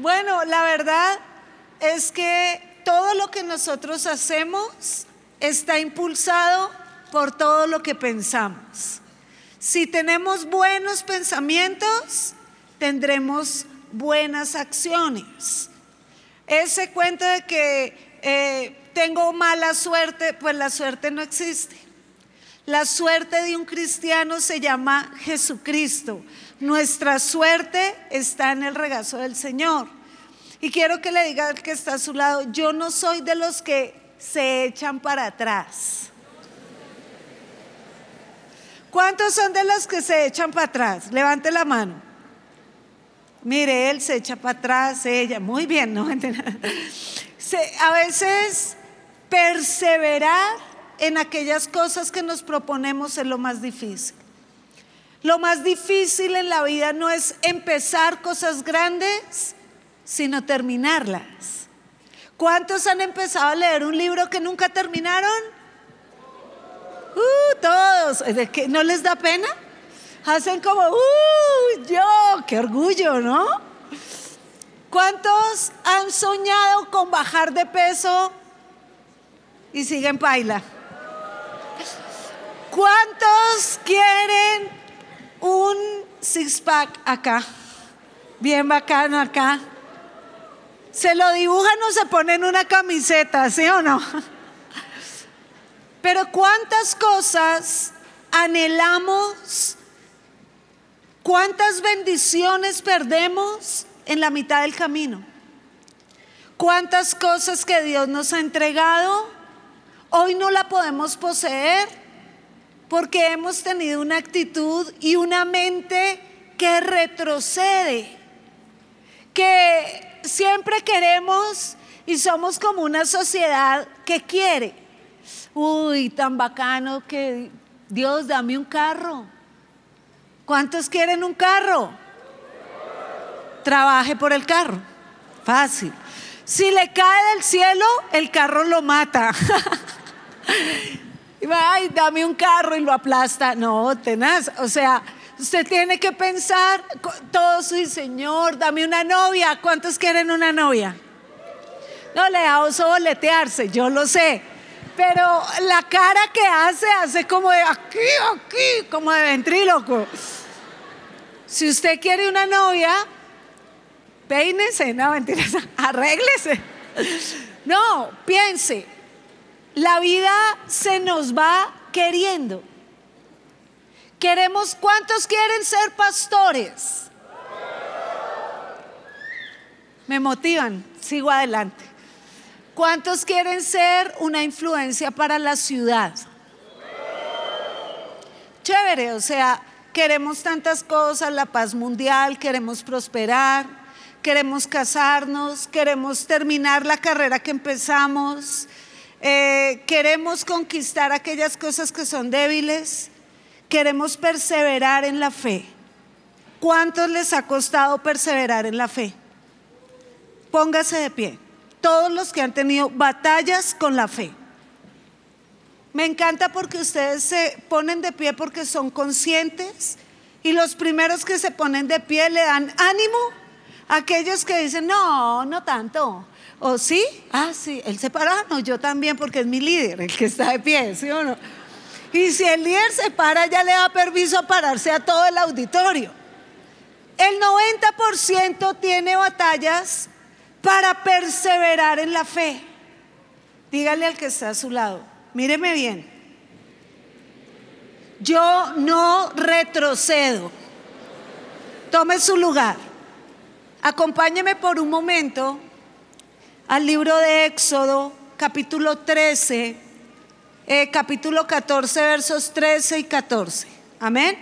Bueno, la verdad es que todo lo que nosotros hacemos está impulsado por todo lo que pensamos. Si tenemos buenos pensamientos, tendremos buenas acciones. Ese cuento de que eh, tengo mala suerte, pues la suerte no existe. La suerte de un cristiano se llama Jesucristo. Nuestra suerte está en el regazo del Señor. Y quiero que le diga al que está a su lado, yo no soy de los que se echan para atrás. ¿Cuántos son de los que se echan para atrás? Levante la mano. Mire, él se echa para atrás, ella, muy bien, no a veces perseverar en aquellas cosas que nos proponemos es lo más difícil. Lo más difícil en la vida no es empezar cosas grandes, sino terminarlas. ¿Cuántos han empezado a leer un libro que nunca terminaron? Uh, todos. ¿No les da pena? Hacen como, uh, yo, qué orgullo, ¿no? ¿Cuántos han soñado con bajar de peso y siguen paila? ¿Cuántos quieren un six-pack acá, bien bacano acá. Se lo dibujan o se ponen una camiseta, ¿sí o no? Pero cuántas cosas anhelamos, cuántas bendiciones perdemos en la mitad del camino. Cuántas cosas que Dios nos ha entregado, hoy no la podemos poseer porque hemos tenido una actitud y una mente que retrocede, que siempre queremos y somos como una sociedad que quiere. Uy, tan bacano que Dios dame un carro. ¿Cuántos quieren un carro? Trabaje por el carro. Fácil. Si le cae del cielo, el carro lo mata. Y va, ay, dame un carro y lo aplasta. No, tenaz. O sea, usted tiene que pensar, todo su Señor, dame una novia. ¿Cuántos quieren una novia? No, le da oso boletearse, yo lo sé. Pero la cara que hace, hace como de aquí, aquí, como de ventríloco. Si usted quiere una novia, peínese, no, mentiras, arréglese. No, piense, la vida se nos va queriendo. Queremos, ¿cuántos quieren ser pastores? Me motivan, sigo adelante. ¿Cuántos quieren ser una influencia para la ciudad? Chévere, o sea, queremos tantas cosas, la paz mundial, queremos prosperar, queremos casarnos, queremos terminar la carrera que empezamos, eh, queremos conquistar aquellas cosas que son débiles, queremos perseverar en la fe. ¿Cuántos les ha costado perseverar en la fe? Póngase de pie. Todos los que han tenido batallas con la fe. Me encanta porque ustedes se ponen de pie porque son conscientes y los primeros que se ponen de pie le dan ánimo aquellos que dicen, no, no tanto. ¿O sí? Ah, sí, él se para, no, yo también porque es mi líder, el que está de pie, ¿sí o no? Y si el líder se para, ya le da permiso a pararse a todo el auditorio. El 90% tiene batallas para perseverar en la fe. Dígale al que está a su lado, míreme bien. Yo no retrocedo. Tome su lugar. Acompáñeme por un momento al libro de Éxodo, capítulo 13, eh, capítulo 14, versos 13 y 14. Amén.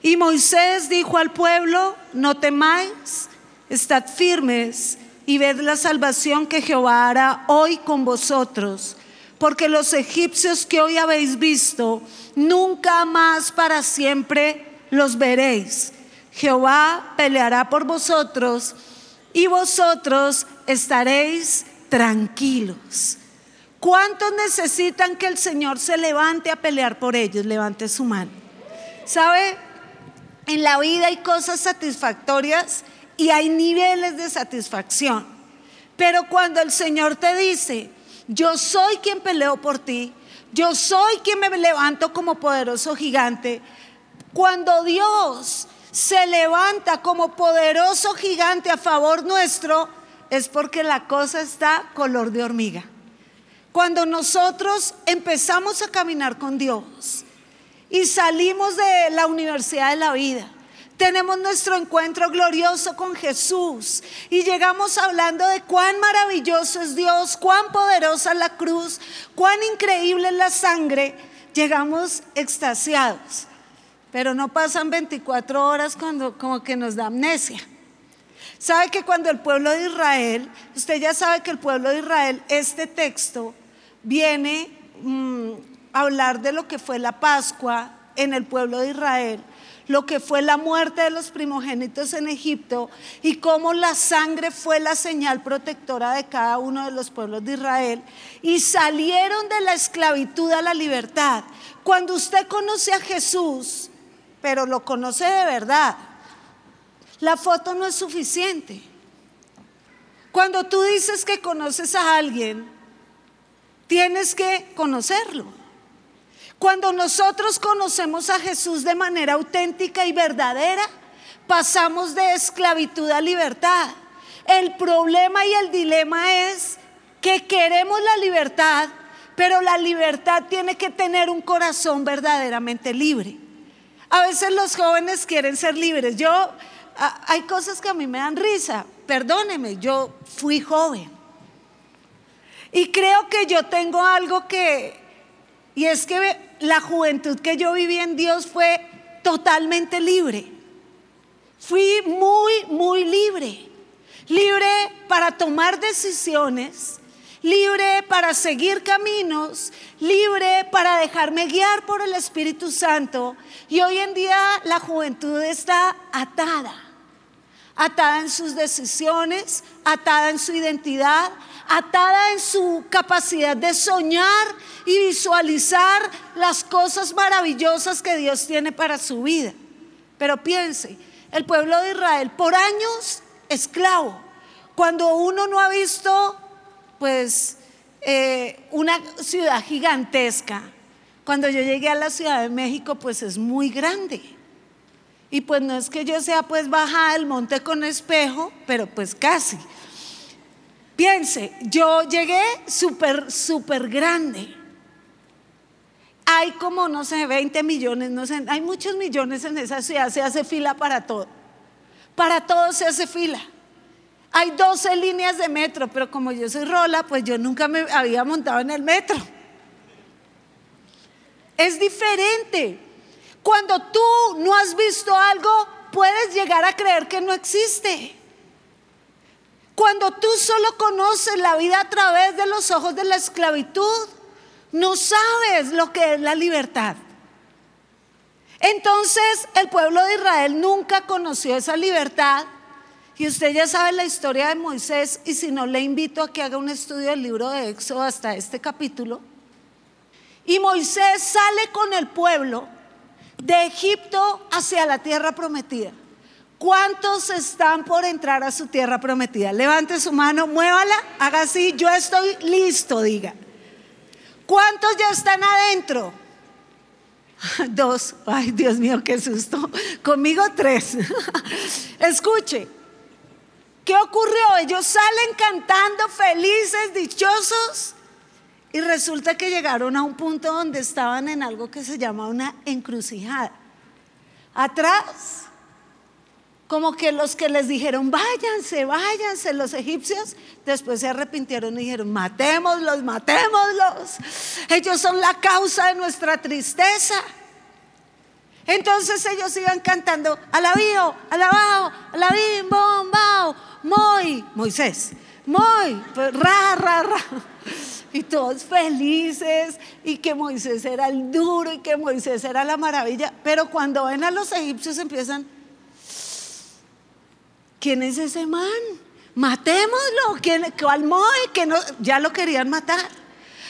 Y Moisés dijo al pueblo, no temáis, estad firmes y ved la salvación que Jehová hará hoy con vosotros, porque los egipcios que hoy habéis visto, nunca más para siempre los veréis. Jehová peleará por vosotros y vosotros estaréis tranquilos. ¿Cuántos necesitan que el Señor se levante a pelear por ellos? Levante su mano. ¿Sabe? En la vida hay cosas satisfactorias y hay niveles de satisfacción. Pero cuando el Señor te dice, yo soy quien peleo por ti, yo soy quien me levanto como poderoso gigante, cuando Dios se levanta como poderoso gigante a favor nuestro, es porque la cosa está color de hormiga. Cuando nosotros empezamos a caminar con Dios y salimos de la universidad de la vida, tenemos nuestro encuentro glorioso con Jesús y llegamos hablando de cuán maravilloso es Dios, cuán poderosa es la cruz, cuán increíble es la sangre, llegamos extasiados. Pero no pasan 24 horas cuando como que nos da amnesia. Sabe que cuando el pueblo de Israel, usted ya sabe que el pueblo de Israel, este texto viene mm, a hablar de lo que fue la Pascua en el pueblo de Israel, lo que fue la muerte de los primogénitos en Egipto y cómo la sangre fue la señal protectora de cada uno de los pueblos de Israel y salieron de la esclavitud a la libertad. Cuando usted conoce a Jesús, pero lo conoce de verdad. La foto no es suficiente. Cuando tú dices que conoces a alguien, tienes que conocerlo. Cuando nosotros conocemos a Jesús de manera auténtica y verdadera, pasamos de esclavitud a libertad. El problema y el dilema es que queremos la libertad, pero la libertad tiene que tener un corazón verdaderamente libre. A veces los jóvenes quieren ser libres. Yo, hay cosas que a mí me dan risa. Perdóneme, yo fui joven. Y creo que yo tengo algo que, y es que la juventud que yo viví en Dios fue totalmente libre. Fui muy, muy libre. Libre para tomar decisiones libre para seguir caminos, libre para dejarme guiar por el Espíritu Santo. Y hoy en día la juventud está atada, atada en sus decisiones, atada en su identidad, atada en su capacidad de soñar y visualizar las cosas maravillosas que Dios tiene para su vida. Pero piense, el pueblo de Israel por años esclavo, cuando uno no ha visto pues eh, una ciudad gigantesca. Cuando yo llegué a la Ciudad de México, pues es muy grande. Y pues no es que yo sea pues baja del monte con espejo, pero pues casi. Piense, yo llegué súper, súper grande. Hay como, no sé, 20 millones, no sé, hay muchos millones en esa ciudad, se hace fila para todo. Para todo se hace fila. Hay 12 líneas de metro, pero como yo soy rola, pues yo nunca me había montado en el metro. Es diferente. Cuando tú no has visto algo, puedes llegar a creer que no existe. Cuando tú solo conoces la vida a través de los ojos de la esclavitud, no sabes lo que es la libertad. Entonces el pueblo de Israel nunca conoció esa libertad y usted ya sabe la historia de Moisés y si no le invito a que haga un estudio del libro de Éxodo hasta este capítulo. Y Moisés sale con el pueblo de Egipto hacia la tierra prometida. ¿Cuántos están por entrar a su tierra prometida? Levante su mano, muévala, haga así, yo estoy listo, diga. ¿Cuántos ya están adentro? Dos, ay Dios mío, qué susto. Conmigo tres. Escuche, ¿Qué ocurrió? Ellos salen cantando felices, dichosos, y resulta que llegaron a un punto donde estaban en algo que se llama una encrucijada. Atrás, como que los que les dijeron, váyanse, váyanse, los egipcios, después se arrepintieron y dijeron, matémoslos, matémoslos. Ellos son la causa de nuestra tristeza. Entonces ellos iban cantando, alabío, alabao, alabim, bombao, muy, Moisés, muy, pues, ra, ra, ra. Y todos felices y que Moisés era el duro y que Moisés era la maravilla. Pero cuando ven a los egipcios empiezan, ¿quién es ese man? Matémoslo, ¿quién, ¿cuál Moy? Que ya lo querían matar.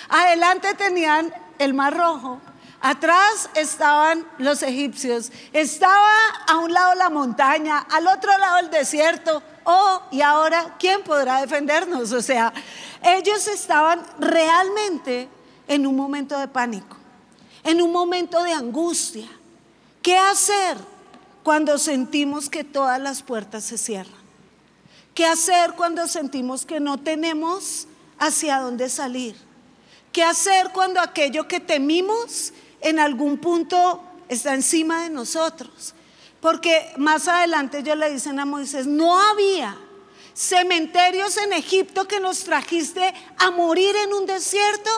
Adelante tenían el mar rojo, Atrás estaban los egipcios, estaba a un lado la montaña, al otro lado el desierto. Oh, y ahora, ¿quién podrá defendernos? O sea, ellos estaban realmente en un momento de pánico, en un momento de angustia. ¿Qué hacer cuando sentimos que todas las puertas se cierran? ¿Qué hacer cuando sentimos que no tenemos hacia dónde salir? ¿Qué hacer cuando aquello que temimos en algún punto está encima de nosotros. Porque más adelante ellos le dicen a Moisés, no había cementerios en Egipto que nos trajiste a morir en un desierto.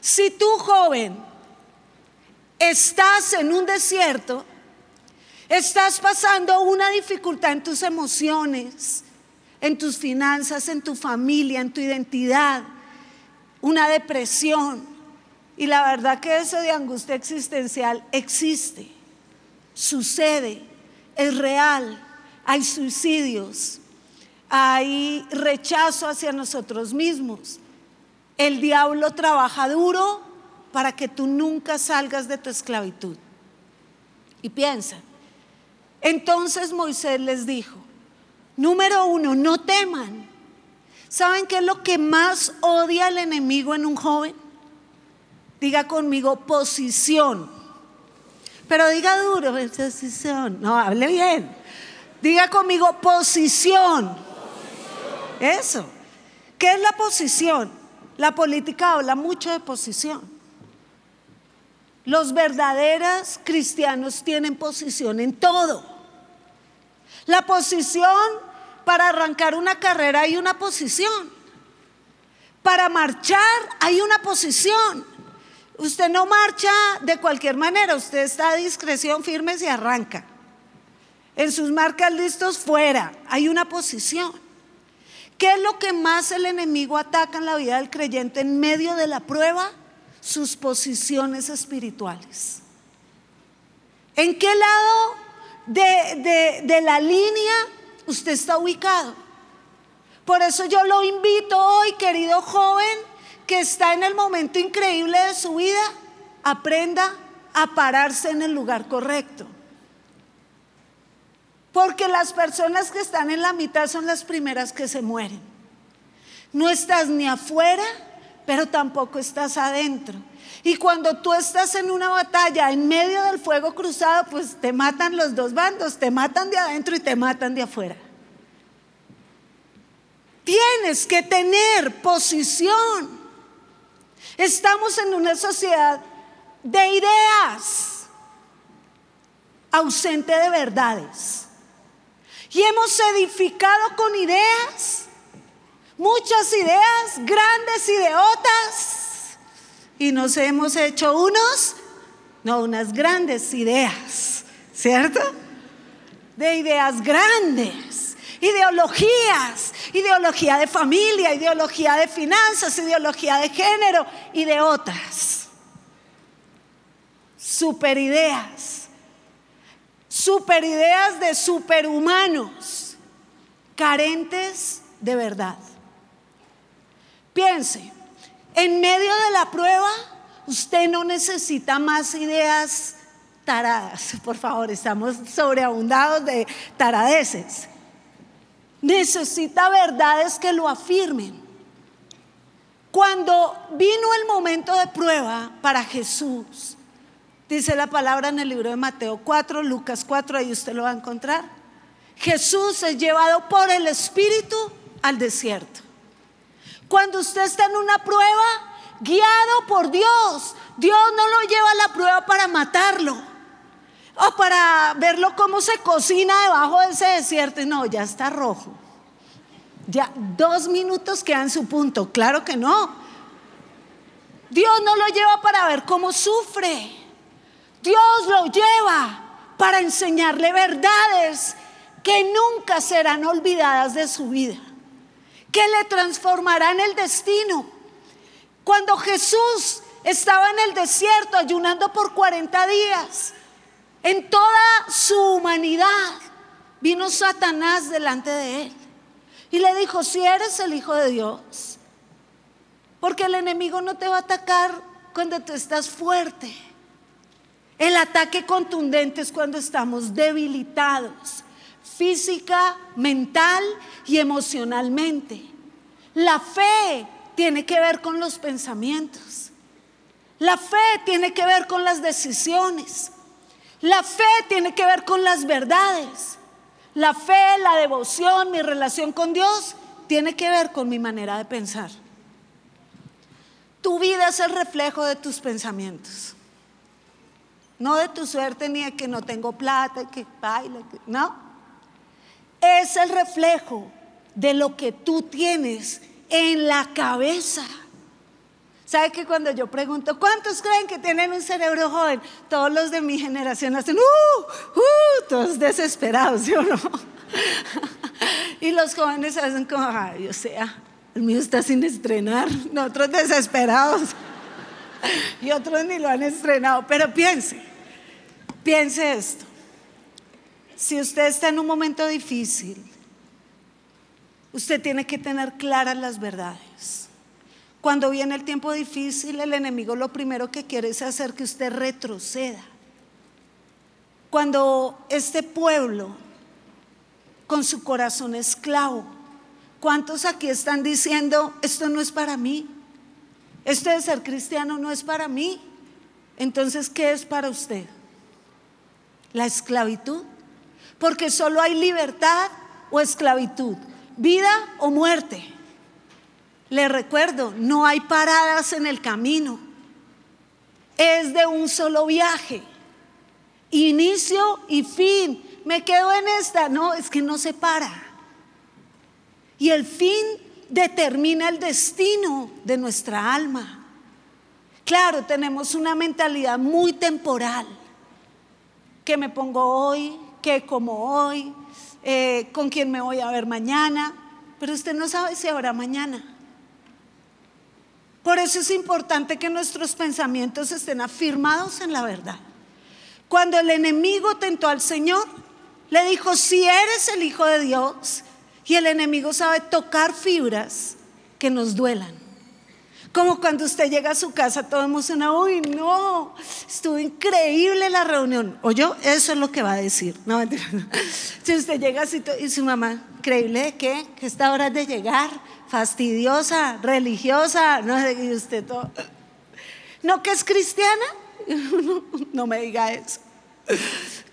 Si tú, joven, estás en un desierto, estás pasando una dificultad en tus emociones, en tus finanzas, en tu familia, en tu identidad, una depresión, y la verdad que eso de angustia existencial existe, sucede, es real. Hay suicidios, hay rechazo hacia nosotros mismos. El diablo trabaja duro para que tú nunca salgas de tu esclavitud. Y piensa, entonces Moisés les dijo, número uno, no teman. ¿Saben qué es lo que más odia el enemigo en un joven? Diga conmigo posición. Pero diga duro, posición. No, hable bien. Diga conmigo posición. Eso. ¿Qué es la posición? La política habla mucho de posición. Los verdaderos cristianos tienen posición en todo. La posición para arrancar una carrera hay una posición. Para marchar hay una posición. Usted no marcha de cualquier manera, usted está a discreción firme y arranca. En sus marcas listos fuera, hay una posición. ¿Qué es lo que más el enemigo ataca en la vida del creyente en medio de la prueba? Sus posiciones espirituales. ¿En qué lado de, de la línea usted está ubicado? Por eso yo lo invito hoy, querido joven, que está en el momento increíble de su vida, aprenda a pararse en el lugar correcto. Porque las personas que están en la mitad son las primeras que se mueren. No estás ni afuera, pero tampoco estás adentro. Y cuando tú estás en una batalla en medio del fuego cruzado, pues te matan los dos bandos, te matan de adentro y te matan de afuera. Tienes que tener posición. Estamos en una sociedad de ideas, ausente de verdades. Y hemos edificado con ideas, muchas ideas, grandes ideotas, y nos hemos hecho unos, no, unas grandes ideas, ¿cierto? De ideas grandes, ideologías, ideología de familia, ideología de finanzas, ideología de género y de otras. Superideas. Superideas de superhumanos, carentes de verdad. Piense, en medio de la prueba, usted no necesita más ideas taradas. Por favor, estamos sobreabundados de taradeces necesita verdades que lo afirmen. Cuando vino el momento de prueba para Jesús, dice la palabra en el libro de Mateo 4, Lucas 4, ahí usted lo va a encontrar. Jesús es llevado por el Espíritu al desierto. Cuando usted está en una prueba, guiado por Dios, Dios no lo lleva a la prueba para matarlo o para verlo cómo se cocina debajo de ese desierto. No, ya está rojo. Ya dos minutos quedan su punto. Claro que no. Dios no lo lleva para ver cómo sufre. Dios lo lleva para enseñarle verdades que nunca serán olvidadas de su vida, que le transformarán el destino. Cuando Jesús estaba en el desierto ayunando por 40 días, en toda su humanidad vino Satanás delante de él y le dijo, si eres el Hijo de Dios, porque el enemigo no te va a atacar cuando tú estás fuerte, El ataque contundente es cuando estamos debilitados física, mental y emocionalmente. La fe tiene que ver con los pensamientos. La fe tiene que ver con las decisiones. La fe tiene que ver con las verdades. La fe, la devoción, mi relación con Dios tiene que ver con mi manera de pensar. Tu vida es el reflejo de tus pensamientos. No de tu suerte ni de que no tengo plata, que baile, no. Es el reflejo de lo que tú tienes en la cabeza. ¿Sabe que cuando yo pregunto, ¿cuántos creen que tienen un cerebro joven? Todos los de mi generación hacen, ¡uh! ¡uh! Todos desesperados, ¿sí o no? y los jóvenes hacen como, ay, o sea, el mío está sin estrenar, nosotros desesperados. y otros ni lo han estrenado. Pero piense, piense esto. Si usted está en un momento difícil, usted tiene que tener claras las verdades. Cuando viene el tiempo difícil, el enemigo lo primero que quiere es hacer que usted retroceda. Cuando este pueblo, con su corazón esclavo, ¿cuántos aquí están diciendo, esto no es para mí? Esto de ser cristiano no es para mí. Entonces, ¿qué es para usted? La esclavitud. Porque solo hay libertad o esclavitud, vida o muerte. Le recuerdo, no hay paradas en el camino. Es de un solo viaje. Inicio y fin. Me quedo en esta. No, es que no se para. Y el fin determina el destino de nuestra alma. Claro, tenemos una mentalidad muy temporal. Que me pongo hoy, que como hoy, eh, con quién me voy a ver mañana. Pero usted no sabe si habrá mañana. Por eso es importante que nuestros pensamientos estén afirmados en la verdad. Cuando el enemigo tentó al Señor, le dijo, si eres el Hijo de Dios, y el enemigo sabe tocar fibras que nos duelan. Como cuando usted llega a su casa todo emocionado, uy, no, estuvo increíble la reunión. O yo, eso es lo que va a decir. No, si usted llega así y su mamá, increíble, ¿qué? Que esta hora de llegar, fastidiosa, religiosa, no sé, y usted todo. ¿No que es cristiana? No, me diga eso.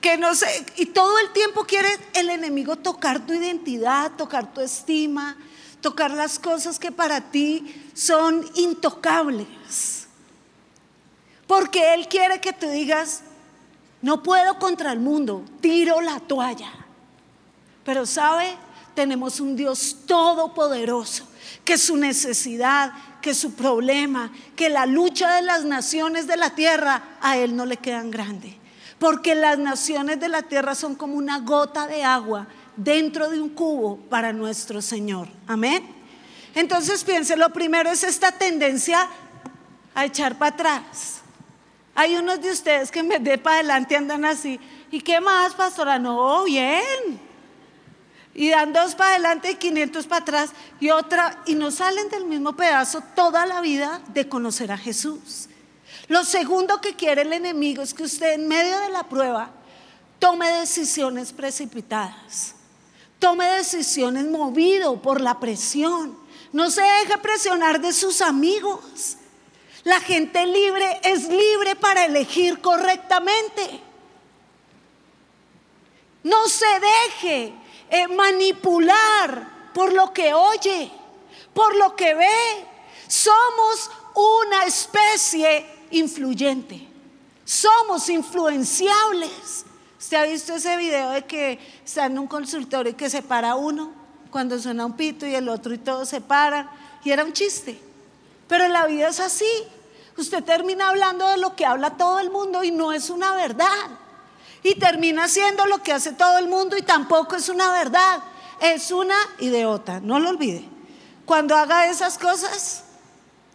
Que no sé, y todo el tiempo quiere el enemigo tocar tu identidad, tocar tu estima, tocar las cosas que para ti son intocables. Porque Él quiere que tú digas, no puedo contra el mundo, tiro la toalla. Pero sabe, tenemos un Dios todopoderoso, que su necesidad, que su problema, que la lucha de las naciones de la tierra a Él no le quedan grande. Porque las naciones de la tierra son como una gota de agua dentro de un cubo para nuestro Señor. Amén. Entonces piense, lo primero es esta tendencia a echar para atrás. Hay unos de ustedes que me de para adelante andan así. ¿Y qué más, pastora? No, bien y dan dos para adelante y 500 para atrás y otra, y no salen del mismo pedazo toda la vida de conocer a Jesús. Lo segundo que quiere el enemigo es que usted en medio de la prueba tome decisiones precipitadas, tome decisiones movido por la presión, no se deje presionar de sus amigos. La gente libre es libre para elegir correctamente. No se deje eh, manipular por lo que oye, por lo que ve. Somos una especie influyente. Somos influenciables. ¿Usted ha visto ese video de que está en un consultorio y que se para uno cuando suena un pito y el otro y todos se paran? Y era un chiste. Pero la vida es así. Usted termina hablando de lo que habla todo el mundo y no es una verdad y termina haciendo lo que hace todo el mundo y tampoco es una verdad, es una idiota, no lo olvide. Cuando haga esas cosas,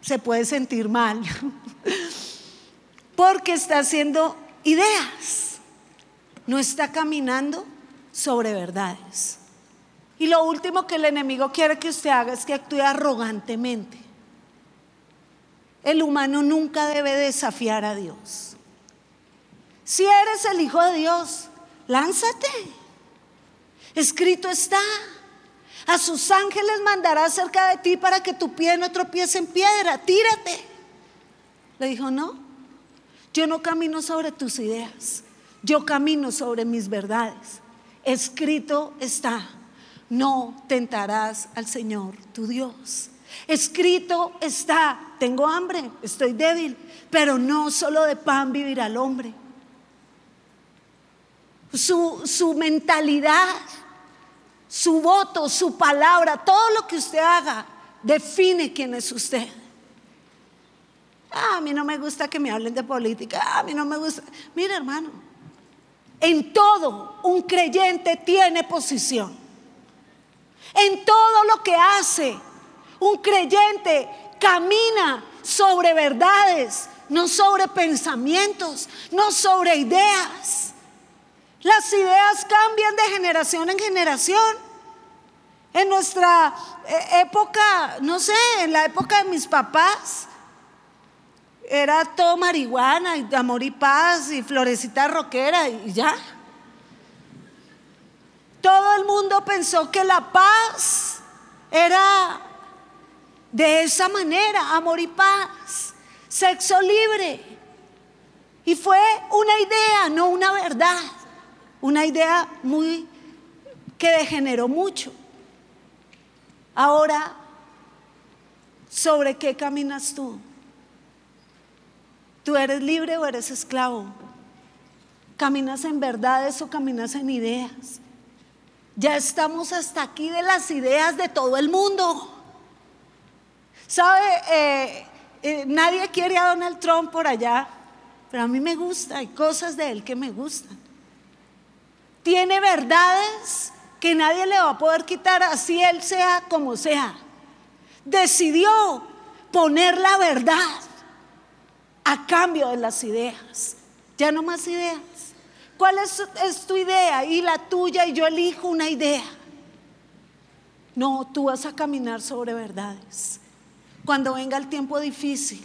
se puede sentir mal, porque está haciendo ideas, no está caminando sobre verdades. Y lo último que el enemigo quiere que usted haga es que actúe arrogantemente. El humano nunca debe desafiar a Dios. Si eres el Hijo de Dios, lánzate. Escrito está. A sus ángeles mandará cerca de ti para que tu pie no tropiece en piedra. Tírate. Le dijo, no, yo no camino sobre tus ideas, yo camino sobre mis verdades. Escrito está, no tentarás al Señor tu Dios. Escrito está, tengo hambre, estoy débil, pero no solo de pan vivirá el hombre. Su, su mentalidad su voto, su palabra, todo lo que usted haga, define quién es usted. Ah, a mí no me gusta que me hablen de política, ah, a mí no me gusta. Mira, hermano, en todo un creyente tiene posición. En todo lo que hace, un creyente camina sobre verdades, no sobre pensamientos, no sobre ideas. Las ideas cambian de generación en generación. En nuestra eh, época, no sé, en la época de mis papás, era todo marihuana y amor y paz y florecita roquera y ya. Todo el mundo pensó que la paz era de esa manera, amor y paz, sexo libre. Y fue una idea, no una verdad. Una idea muy que degeneró mucho. Ahora, ¿sobre qué caminas tú? ¿Tú eres libre o eres esclavo? ¿Caminas en verdades o caminas en ideas? Ya estamos hasta aquí de las ideas de todo el mundo. ¿Sabe? Eh, eh, nadie quiere a Donald Trump por allá, pero a mí me gusta, hay cosas de él que me gustan tiene verdades que nadie le va a poder quitar así él sea como sea. Decidió poner la verdad a cambio de las ideas. Ya no más ideas. ¿Cuál es, tu idea? Y la tuya y yo elijo una idea. No, tú vas a caminar sobre verdades. Cuando venga el tiempo difícil,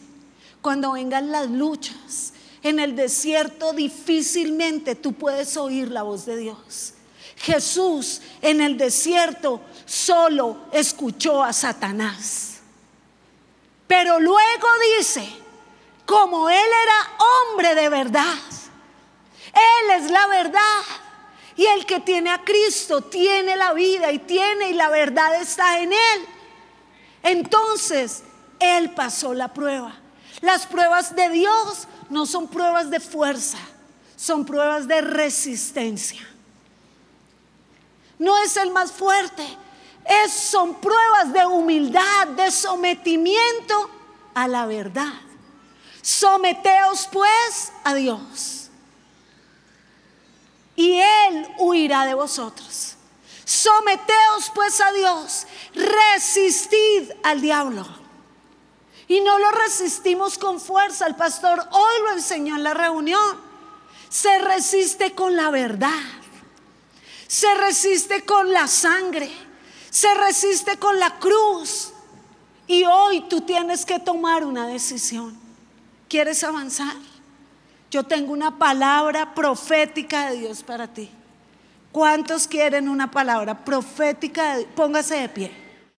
cuando vengan las luchas, en el desierto difícilmente tú puedes oír la voz de Dios. Jesús en el desierto solo escuchó a Satanás. Pero luego dice, como Él era hombre de verdad, Él es la verdad. Y el que tiene a Cristo tiene la vida y tiene y la verdad está en Él. Entonces, Él pasó la prueba. Las pruebas de Dios no son pruebas de fuerza, son pruebas de resistencia. No es el más fuerte, es, son pruebas de humildad, de sometimiento a la verdad. Someteos pues a Dios y Él huirá de vosotros. Someteos pues a Dios, resistid al diablo y no lo resistimos con fuerza. El pastor hoy lo enseñó en la reunión. Se resiste con la verdad. Se resiste con la sangre. Se resiste con la cruz. Y hoy tú tienes que tomar una decisión. ¿Quieres avanzar? Yo tengo una palabra profética de Dios para ti. ¿Cuántos quieren una palabra profética? De... Póngase de pie.